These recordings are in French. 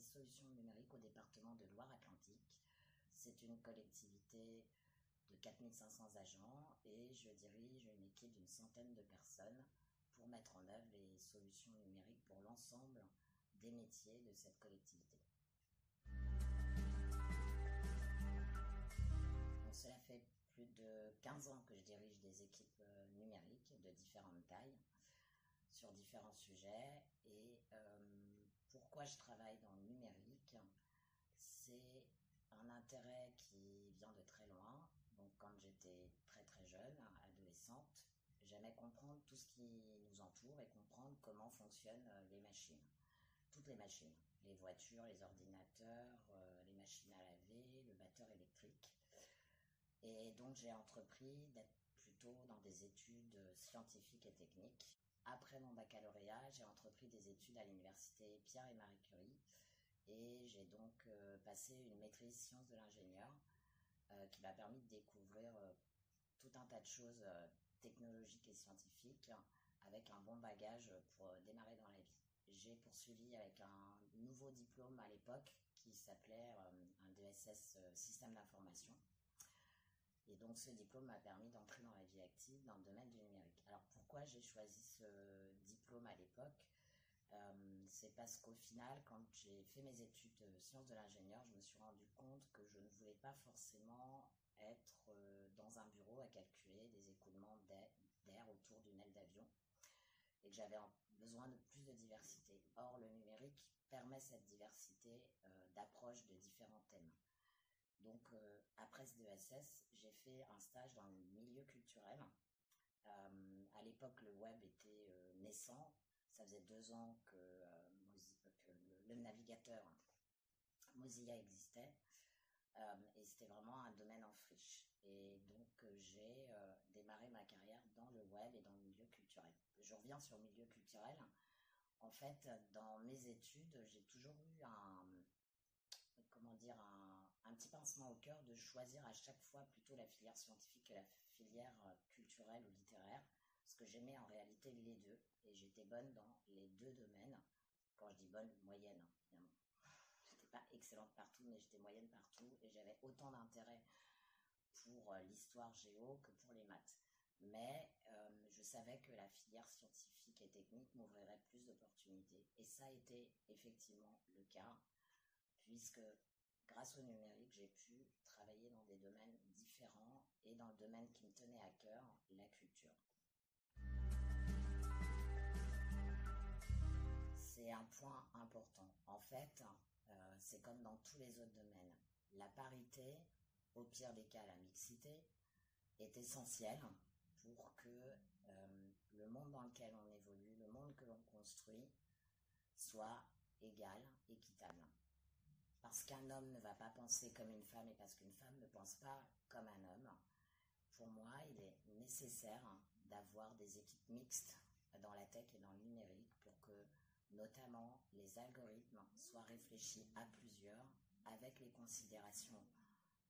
Solutions Numériques au département de Loire-Atlantique. C'est une collectivité de 4500 agents et je dirige une équipe d'une centaine de personnes pour mettre en œuvre les solutions numériques pour l'ensemble des métiers de cette collectivité. cela fait plus de 15 ans que je dirige des équipes euh, numériques de différentes tailles sur différents sujets. Et euh, pourquoi je travaille dans le C'est un intérêt qui vient de très loin. Donc quand j'étais très très jeune, adolescente, j'aimais comprendre tout ce qui nous entoure et comprendre comment fonctionnent euh, les machines. Toutes les machines. Les voitures, les ordinateurs, euh, les machines à laver, le batteur électrique. Et donc j'ai entrepris d'être plutôt dans des études scientifiques et techniques après mon baccalauréat, j'ai entrepris des études à l'université Pierre et Marie Curie et j'ai donc euh, passé une maîtrise sciences de l'ingénieur euh, qui m'a permis de découvrir euh, tout un tas de choses technologiques et scientifiques avec un bon bagage pour démarrer dans la vie. J'ai poursuivi avec un nouveau diplôme à l'époque qui s'appelait un DSS système d'information et donc ce diplôme m'a permis d'entrer dans la vie active dans le domaine du numérique. Alors pourquoi j'ai choisi ce diplôme à l'époque? Euh, C'est parce qu'au final, quand j'ai fait mes études de sciences de l'ingénieur, je me suis rendu compte que je ne voulais pas forcément être euh, dans un bureau à calculer des écoulements d'air autour d'une aile d'avion et que j'avais besoin de plus de diversité. Or, le numérique permet cette diversité euh, d'approche de différents thèmes. Donc, euh, après ce DSS, j'ai fait un stage dans le milieu culturel. Euh, à l'époque, le web était naissant. Ça faisait deux ans que, le, navigateur Mozilla existait. et c'était vraiment un domaine en friche. Et donc, j'ai démarré ma carrière dans le web et dans le milieu culturel. Je reviens sur le milieu culturel. En fait, dans mes études, j'ai toujours eu un, comment dire, un, petit pincement au cœur de choisir à chaque fois plutôt la filière scientifique que la filière euh, culturelle ou littéraire, que j'aimais en réalité les deux, et j'étais bonne dans les deux domaines. Quand je dis bonne, moyenne, hein, évidemment. J'étais pas excellente partout, mais j'étais moyenne partout, et j'avais autant d'intérêt pour euh, l'histoire géo que pour les maths. Mais euh, je savais que la filière scientifique et technique m'ouvrirait plus d'opportunités. Et ça a été effectivement le cas puisque grâce au numérique, j'ai pu travailler dans des domaines différents et dans le domaine qui me tenait à cœur, la culture. Point important. En fait, euh, c'est comme dans tous les autres domaines. La parité, au pire des cas la mixité, est essentielle pour que euh, le monde dans lequel on évolue, le monde que l'on construit, soit égal, équitable. Parce qu'un homme ne va pas penser comme une femme et parce qu'une femme ne pense pas comme un homme, pour moi, il est nécessaire d'avoir des équipes mixtes dans la tech et dans le numérique pour que notamment les algorithmes soient réfléchis à plusieurs avec les considérations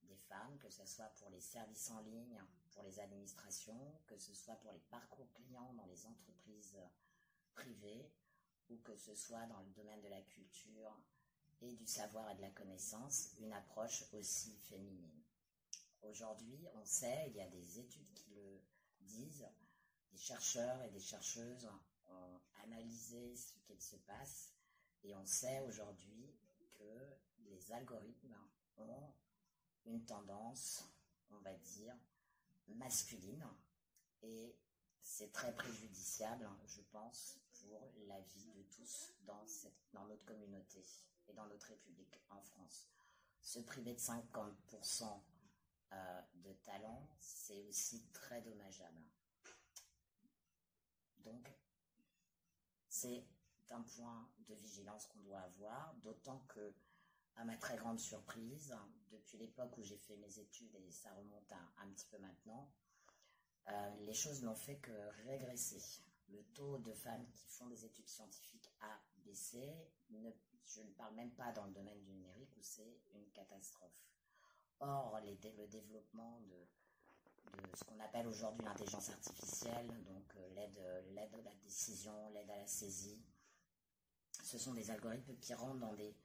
des femmes, que ce soit pour les services en ligne, pour les administrations, que ce soit pour les parcours clients dans les entreprises privées, ou que ce soit dans le domaine de la culture, et du savoir et de la connaissance, une approche aussi féminine. Aujourd'hui, on sait, il y a des études qui le disent, des chercheurs et des chercheuses ont analysé ce qu'il se passe et on sait aujourd'hui que les algorithmes ont une tendance, on va dire, masculine et c'est très préjudiciable, je pense, pour la vie de tous dans, dans notre communauté et dans notre République en France. Se priver de 50% euh, de talent, c'est aussi très dommageable. Donc, c'est un point de vigilance qu'on doit avoir, d'autant que, à ma très grande surprise, depuis l'époque où j'ai fait mes études, et ça remonte un petit peu maintenant, euh, les choses n'ont fait que régresser. Le taux de femmes qui font des études scientifiques a baissé, je ne parle même pas dans le domaine du numérique où c'est une catastrophe. Or, le développement de, ce qu'on appelle aujourd'hui l'intelligence artificielle, donc euh, l'aide à la décision, l'aide à la saisie, ce sont des algorithmes qui rentrent dans des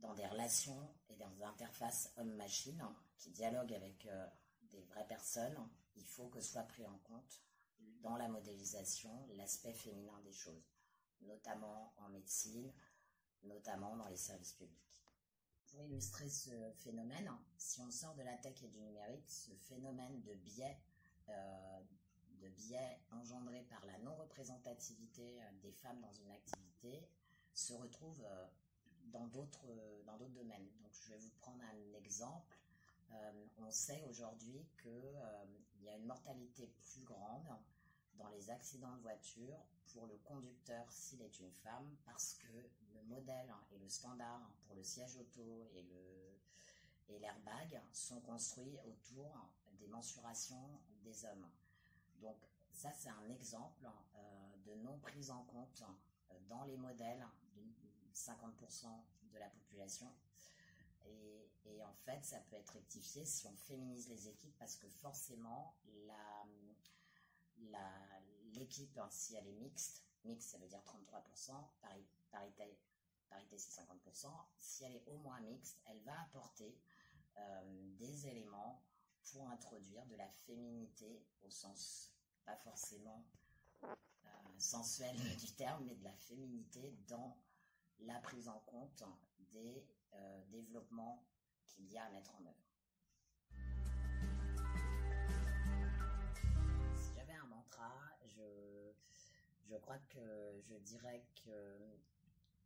dans des relations et dans des interfaces homme-machine qui dialoguent avec euh, des vraies personnes, il faut que soit pris en compte dans la modélisation l'aspect féminin des choses, notamment en médecine, notamment dans les services publics. Pour illustrer ce phénomène, si on sort de la tech et du numérique, ce phénomène de biais, euh, de biais engendré par la non-représentativité euh, des femmes dans une activité se retrouve euh, dans d'autres dans d'autres domaines. Donc je vais vous prendre un exemple. on sait aujourd'hui qu'il y a une mortalité plus grande dans les accidents de voiture pour le conducteur s'il est une femme parce que le modèle et le standard pour le siège auto et l'airbag sont construits autour des mensurations des hommes. Donc ça c'est un exemple euh, de non prise en compte euh, dans les modèles de 50% de la population. Et, et, en fait, ça peut être rectifié si on féminise les équipes parce que forcément, la, l'équipe, hein, si elle est mixte, mixte ça veut dire 33%, parité, parité c'est 50%, si elle est au moins mixte, elle va apporter euh, des éléments pour introduire de la féminité au sens, pas forcément euh, sensuel du terme, mais de la féminité dans la prise en compte des euh, développements qu'il y a à mettre en œuvre. je, crois que je dirais que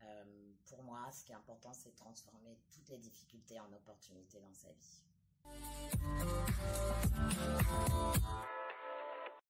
euh, pour moi, ce qui est important, c'est de transformer toutes les difficultés en opportunités dans sa vie.